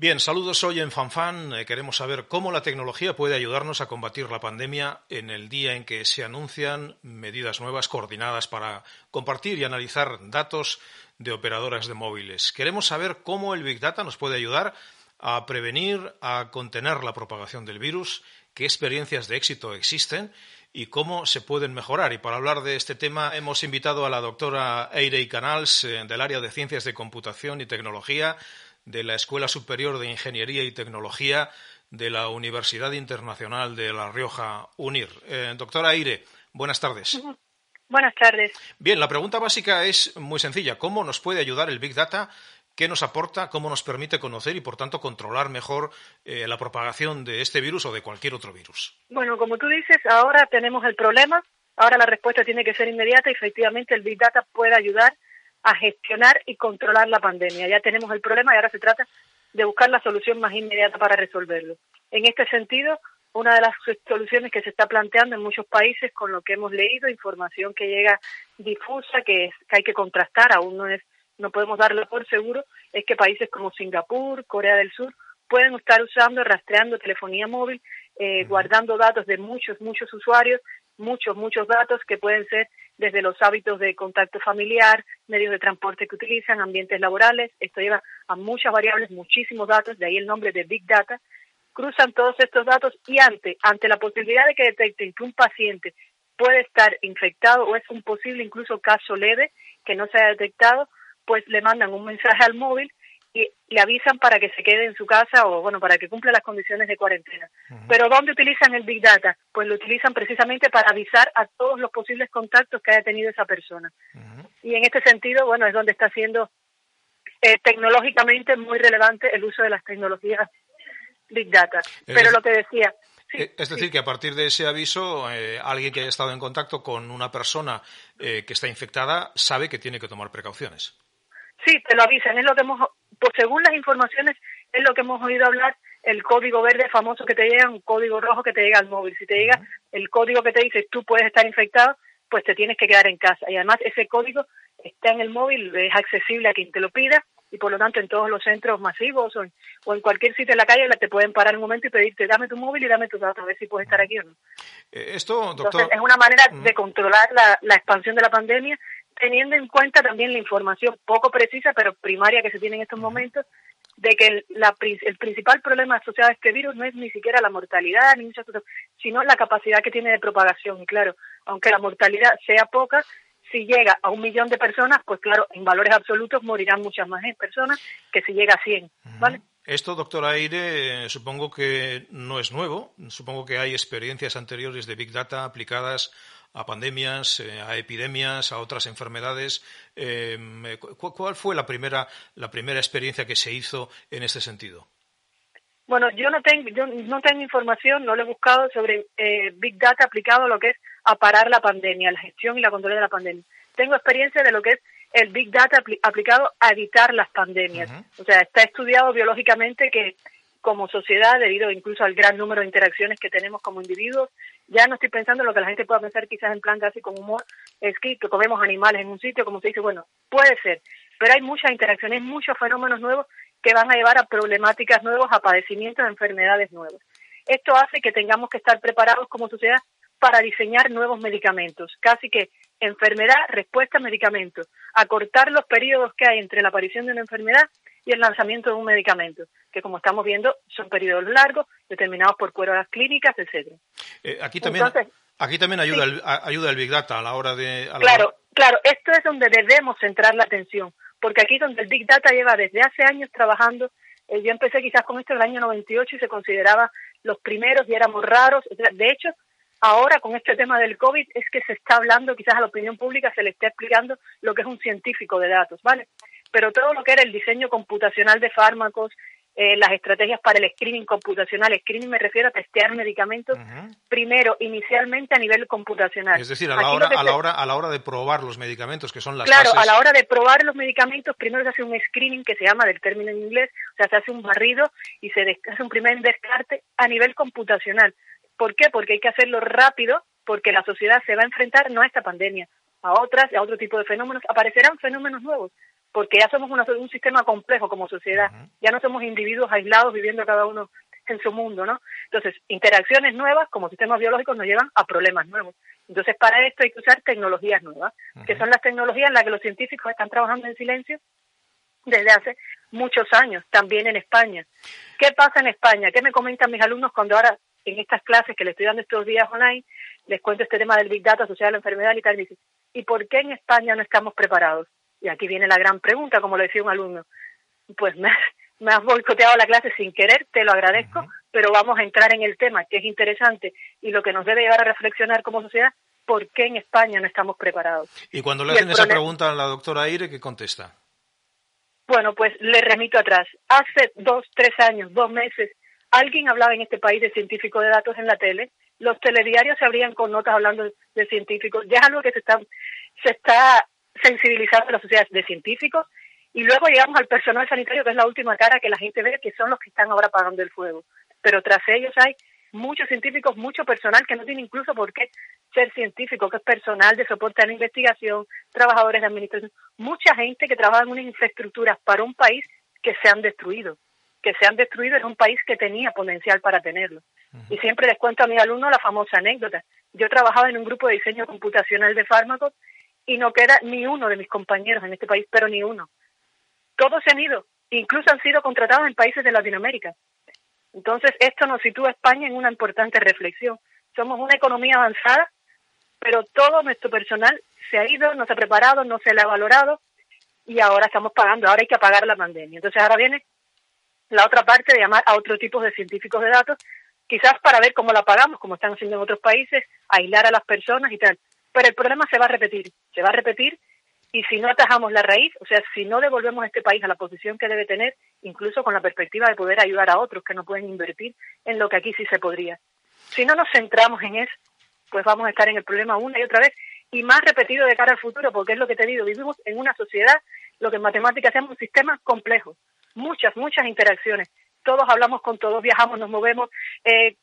Bien, saludos hoy en FanFan. Eh, queremos saber cómo la tecnología puede ayudarnos a combatir la pandemia en el día en que se anuncian medidas nuevas coordinadas para compartir y analizar datos de operadoras de móviles. Queremos saber cómo el Big Data nos puede ayudar a prevenir, a contener la propagación del virus, qué experiencias de éxito existen y cómo se pueden mejorar. Y para hablar de este tema hemos invitado a la doctora Eirey Canals eh, del área de Ciencias de Computación y Tecnología de la Escuela Superior de Ingeniería y Tecnología de la Universidad Internacional de La Rioja, UNIR. Eh, doctora Aire, buenas tardes. Buenas tardes. Bien, la pregunta básica es muy sencilla. ¿Cómo nos puede ayudar el Big Data? ¿Qué nos aporta? ¿Cómo nos permite conocer y, por tanto, controlar mejor eh, la propagación de este virus o de cualquier otro virus? Bueno, como tú dices, ahora tenemos el problema. Ahora la respuesta tiene que ser inmediata y, efectivamente, el Big Data puede ayudar a gestionar y controlar la pandemia. Ya tenemos el problema y ahora se trata de buscar la solución más inmediata para resolverlo. En este sentido, una de las soluciones que se está planteando en muchos países, con lo que hemos leído, información que llega difusa, que, hay que contrastar, aún no es, no podemos darlo por seguro, es que países como Singapur, Corea del Sur, pueden estar usando, rastreando telefonía móvil, eh, guardando datos de muchos, muchos usuarios, muchos, muchos datos que pueden ser desde los hábitos de contacto familiar, medios de transporte que utilizan, ambientes laborales. Esto lleva a muchas variables, muchísimos datos, de ahí el nombre de Big Data. Cruzan todos estos datos y ante, ante la posibilidad de que detecten que un paciente puede estar infectado o es un posible incluso caso leve que no se haya detectado, pues le mandan un mensaje al móvil y le avisan para que se quede en su casa o bueno para que cumpla las condiciones de cuarentena. Pero ¿dónde utilizan el Big Data? Pues lo utilizan precisamente para avisar a todos los posibles contactos que haya tenido esa persona. Y en este sentido, bueno, es donde está siendo eh, tecnológicamente muy relevante el uso de las tecnologías Big Data. Pero lo que decía, eh, es decir, que a partir de ese aviso, eh, alguien que haya estado en contacto con una persona que está infectada sabe que tiene que tomar precauciones. Sí, te lo avisan. Es lo que hemos pues según las informaciones, es lo que hemos oído hablar, el código verde famoso que te llega, un código rojo que te llega al móvil. Si te llega el código que te dice tú puedes estar infectado, pues te tienes que quedar en casa. Y además ese código está en el móvil, es accesible a quien te lo pida y por lo tanto en todos los centros masivos o en, cualquier sitio en la calle te pueden parar un momento y pedirte dame tu móvil y dame tus datos a ver si puedes estar aquí o no. Eh, esto, doctor... Entonces es una manera de controlar la, la expansión de la pandemia teniendo en cuenta también la información poco precisa pero primaria que se tiene en estos momentos de que el, la, el principal problema asociado a este virus no es ni siquiera la mortalidad, ni muchas cosas, sino la capacidad que tiene de propagación. Y claro, aunque la mortalidad sea poca, si llega a un millón de personas, pues claro, en valores absolutos morirán muchas más personas que si llega a 100, ¿vale? Esto, doctor Aire, supongo que no es nuevo. Supongo que hay experiencias anteriores de Big Data aplicadas a pandemias, eh, a epidemias, a otras enfermedades. Em, eh, ¿Cuál fue la primera, la primera experiencia que se hizo en este sentido? Bueno, yo no tengo, yo no tengo información, no lo he buscado sobre eh, Big Data aplicado a lo que es a parar la pandemia, la gestión y la control de la pandemia. Tengo experiencia de lo que es el Big Data aplicado a evitar las pandemias. O sea, está estudiado biológicamente que como sociedad, debido incluso al gran número de interacciones que tenemos como individuos, ya no estoy pensando en lo que la gente pueda pensar quizás en plan casi con humor, es que, comemos animales en un sitio, como se dice, bueno, puede ser, pero hay muchas interacciones, muchos fenómenos nuevos que van a llevar a problemáticas nuevas, a padecimientos, a enfermedades nuevas. Esto hace que tengamos que estar preparados como sociedad para diseñar nuevos medicamentos, casi que enfermedad, respuesta, medicamento, acortar los periodos que hay entre la aparición de una enfermedad y el lanzamiento de un medicamento, que como estamos viendo son periodos largos, determinados por pruebas clínicas, etcétera. Eh, aquí también, aquí también ayuda, el, ayuda el Big Data a la hora de... claro, claro, esto es donde debemos centrar la atención, porque aquí donde el Big Data lleva desde hace años trabajando, eh, yo empecé quizás con esto en el año 98 y se consideraba los primeros y éramos raros, de hecho, ahora con este tema del COVID es que se está hablando, quizás a la opinión pública se le está explicando lo que es un científico de datos, ¿vale? Pero todo lo que era el diseño computacional de fármacos, eh, las estrategias para el screening computacional. Screening me refiero a testear medicamentos primero, inicialmente a nivel computacional. Es decir, a la, hora, a, la hora, a la hora de probar los medicamentos, que son las Claro, a la hora de probar los medicamentos, primero se hace un screening que se llama del término en inglés, o sea, se hace un barrido y se hace un primer descarte a nivel computacional. ¿Por qué? Porque hay que hacerlo rápido, porque la sociedad se va a enfrentar no a esta pandemia, a otras, a otro tipo de fenómenos. Aparecerán fenómenos nuevos porque ya somos un sistema complejo como sociedad, ya no somos individuos aislados viviendo cada uno en su mundo, ¿no? Entonces, interacciones nuevas como sistemas biológicos nos llevan a problemas nuevos. Entonces, para esto hay que usar tecnologías nuevas, que son las tecnologías en las que los científicos están trabajando en silencio desde hace muchos años, también en España. ¿Qué pasa en España? ¿Qué me comentan mis alumnos cuando ahora en estas clases que les estoy dando estos días online les cuento este tema del Big Data asociado a la enfermedad y tal? Y dicen, ¿y por qué en España no estamos preparados? Y aquí viene la gran pregunta, como lo decía un alumno. Pues me, has boicoteado la clase sin querer, te lo agradezco, pero vamos a entrar en el tema, que es interesante y lo que nos debe llevar a reflexionar como sociedad, ¿por qué en España no estamos preparados? Y cuando le hacen esa pregunta a la doctora Aire, ¿qué contesta? Bueno, pues le remito atrás. Hace dos, tres años, dos meses, alguien hablaba en este país de científico de datos en la tele, los telediarios se abrían con notas hablando de científicos, ya es algo que se está, se está sensibilizando a la sociedad de científicos y luego llegamos al personal sanitario, que es la última cara que la gente ve, que son los que están ahora apagando el fuego. Pero tras ellos hay muchos científicos, mucho personal que no tiene incluso por qué ser científico, que es personal de soporte a la investigación, trabajadores de administración, mucha gente que trabaja en unas infraestructuras para un país que se han destruido, que se han destruido en un país que tenía potencial para tenerlo. Y siempre les cuento a mis alumnos la famosa anécdota. Yo trabajaba en un grupo de diseño computacional de fármacos y no queda ni uno de mis compañeros en este país, pero ni uno. Todos se han ido, incluso han sido contratados en países de Latinoamérica. Entonces, esto nos sitúa a España en una importante reflexión. Somos una economía avanzada, pero todo nuestro personal se ha ido, no se ha preparado, no se le ha valorado y ahora estamos pagando, ahora hay que apagar la pandemia. Entonces, ahora viene la otra parte de llamar a otro tipo de científicos de datos, quizás para ver cómo la pagamos, como están haciendo en otros países, aislar a las personas y tal. Pero el problema se va a repetir, se va a repetir y si no atajamos la raíz, o sea, si no devolvemos a este país a la posición que debe tener, incluso con la perspectiva de poder ayudar a otros que no pueden invertir en lo que aquí sí se podría. Si no nos centramos en eso, pues vamos a estar en el problema una y otra vez y más repetido de cara al futuro, porque es lo que te digo, vivimos en una sociedad, lo que en matemáticas llama un sistema complejo, muchas, muchas interacciones. Todos hablamos con todos, viajamos, nos movemos, eh,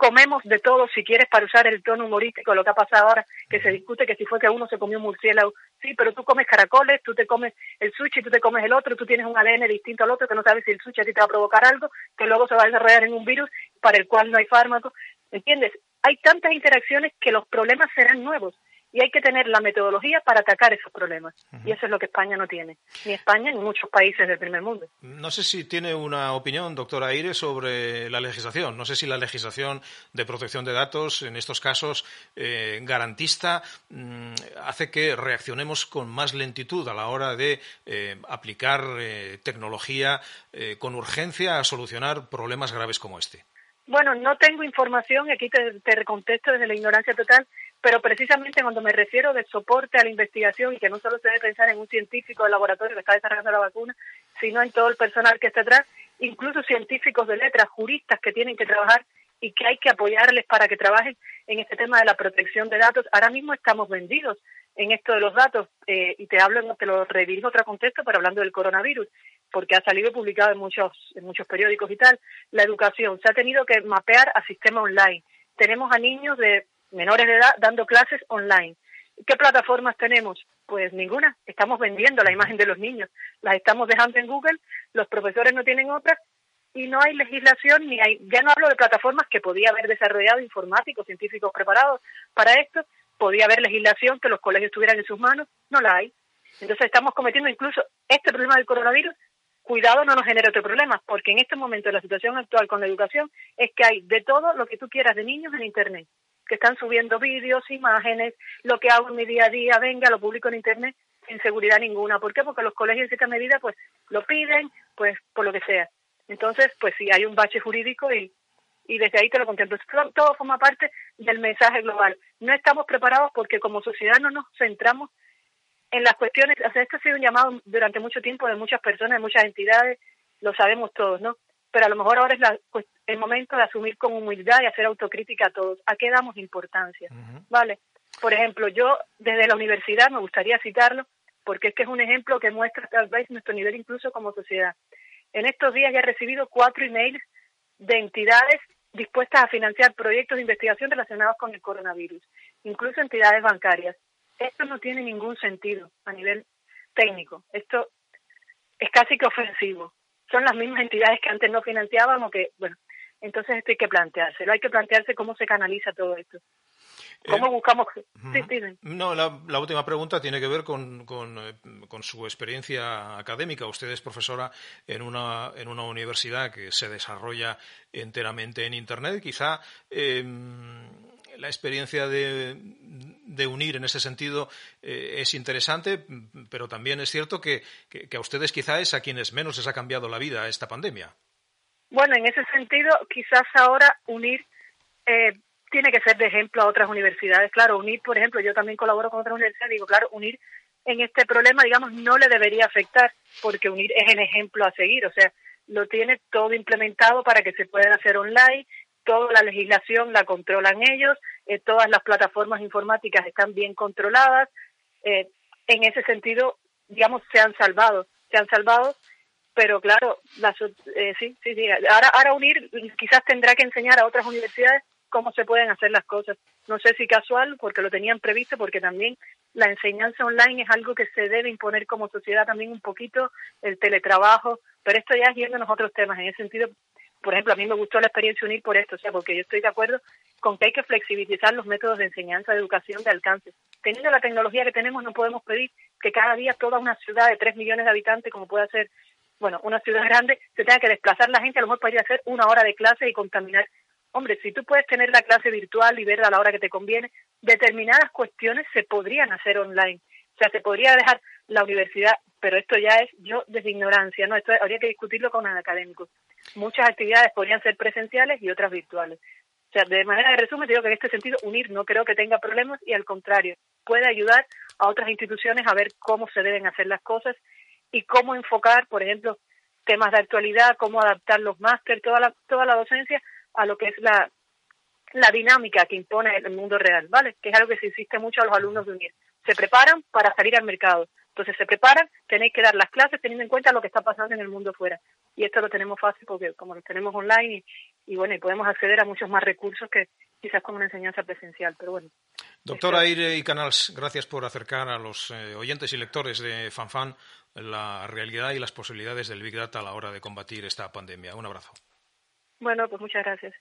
comemos de todo, si quieres, para usar el tono humorístico, lo que ha pasado ahora, que se discute que si fue que uno se comió un murciélago, sí, pero tú comes caracoles, tú te comes el sushi, tú te comes el otro, tú tienes un ADN distinto al otro, que no sabes si el sushi a te va a provocar algo, que luego se va a desarrollar en un virus para el cual no hay fármaco, ¿entiendes? Hay tantas interacciones que los problemas serán nuevos y hay que tener la metodología para atacar esos problemas. Y eso es lo que España no tiene, ni España ni muchos países del primer mundo. No sé si tiene una opinión, doctora Aire, sobre la legislación. No sé si la legislación de protección de datos, en estos casos eh, garantista, mm, hace que reaccionemos con más lentitud a la hora de eh, aplicar eh, tecnología con urgencia a solucionar problemas graves como este. Bueno, no tengo información, aquí te, te contesto desde la ignorancia total, pero precisamente cuando me refiero de soporte a la investigación y que no solo se debe pensar en un científico del laboratorio que está desarrollando la vacuna, sino en todo el personal que está atrás, incluso científicos de letras, juristas que tienen que trabajar y que hay que apoyarles para que trabajen en este tema de la protección de datos. Ahora mismo estamos vendidos en esto de los datos eh, y te hablo, te lo redirijo otro contexto, pero hablando del coronavirus, porque ha salido publicado en muchos, en muchos periódicos y tal, la educación se ha tenido que mapear a sistema online. Tenemos a niños de menores de edad dando clases online. ¿Qué plataformas tenemos? Pues ninguna. Estamos vendiendo la imagen de los niños. Las estamos dejando en Google, los profesores no tienen otras y no hay legislación ni hay, ya no hablo de plataformas que podía haber desarrollado informáticos, científicos preparados para esto, podía haber legislación que los colegios tuvieran en sus manos, no la hay. Entonces estamos cometiendo incluso este problema del coronavirus, cuidado no nos genere otro problema, porque en este momento la situación actual con la educación es que hay de todo lo que tú quieras de niños en Internet que están subiendo vídeos, imágenes, lo que hago en mi día a día, venga, lo publico en Internet sin seguridad ninguna. ¿Por qué? Porque los colegios en cierta medida pues lo piden, pues por lo que sea. Entonces, pues sí, hay un bache jurídico y, y desde ahí te lo contemplo. Todo forma parte del mensaje global. No estamos preparados porque como sociedad no nos centramos en las cuestiones, o sea, esto ha sido un llamado durante mucho tiempo de muchas personas, de muchas entidades, lo sabemos todos, ¿no? Pero a lo mejor ahora es la, pues, el momento de asumir con humildad y hacer autocrítica a todos. ¿A qué damos importancia? ¿Vale? Por ejemplo, yo desde la universidad me gustaría citarlo porque es que es un ejemplo que muestra tal vez nuestro nivel incluso como sociedad. En estos días ya he recibido cuatro emails de entidades dispuestas a financiar proyectos de investigación relacionados con el coronavirus, incluso entidades bancarias. Esto no tiene ningún sentido a nivel técnico. Esto es casi que ofensivo. Son las mismas entidades que antes no financiaban o que, bueno, entonces esto hay que planteárselo. Hay que plantearse cómo se canaliza todo esto. ¿Cómo eh, buscamos? no, la, última pregunta tiene que ver con, eh, con, su experiencia académica. Usted es profesora en una, en una universidad que se desarrolla enteramente en Internet. Quizá em, la experiencia de, de, unir en ese sentido eh, es interesante, pero también es cierto que, que, a ustedes quizá es a quienes menos les ha cambiado la vida esta pandemia. Bueno, en ese sentido, quizás ahora unir tiene que ser de ejemplo a otras universidades. Claro, unir, por ejemplo, yo también colaboro con otras universidades, digo, claro, unir en este problema, digamos, no le debería afectar, porque unir es el ejemplo a seguir, o sea, lo tiene todo implementado para que se pueda hacer online, toda la legislación la controlan ellos, eh, todas las plataformas informáticas están bien controladas, eh, en ese sentido, digamos, se han salvado, se han salvado, pero claro, eh, sí, sí, sí, ahora, ahora unir quizás tendrá que enseñar a otras universidades cómo se pueden hacer las cosas. No sé si casual, porque lo tenían previsto, porque también la enseñanza online es algo que se debe imponer como sociedad también un poquito, el teletrabajo, pero esto ya es yéndonos otros temas. En ese sentido, por ejemplo, a mí me gustó la experiencia unir por esto, o sea, porque yo estoy de acuerdo con que hay que flexibilizar los métodos de enseñanza, de educación, de alcance. Teniendo la tecnología que tenemos, no podemos pedir que cada día toda una ciudad de tres millones de habitantes, como puede ser, bueno, una ciudad grande, se tenga que desplazar la gente a lo mejor para ir hacer una hora de clase y contaminar Hombre, si tú puedes tener la clase virtual y verla a la hora que te conviene, determinadas cuestiones se podrían hacer online. O sea, se podría dejar la universidad, pero esto ya es yo desde ignorancia, ¿no? Esto habría que discutirlo con un académico. Muchas actividades podrían ser presenciales y otras virtuales. O sea, de manera de resumen, digo que en este sentido unir no creo que tenga problemas y al contrario, puede ayudar a otras instituciones a ver cómo se deben hacer las cosas y cómo enfocar, por ejemplo, temas de actualidad, cómo adaptar los máster, toda la, toda la docencia a lo que es la, la dinámica que impone el mundo real, ¿vale? Que es algo que se insiste mucho a los alumnos de unir. Se preparan para salir al mercado. Entonces se preparan, tenéis que dar las clases teniendo en cuenta lo que está pasando en el mundo fuera. Y esto lo tenemos fácil porque como lo tenemos online y, bueno, y podemos acceder a muchos más recursos que quizás con una enseñanza presencial, pero bueno. Doctora Aire y Canals, gracias por acercar a los eh, oyentes y lectores de FanFan la realidad y las posibilidades del Big Data a la hora de combatir esta pandemia. Un abrazo. Bueno, pues muchas gracias.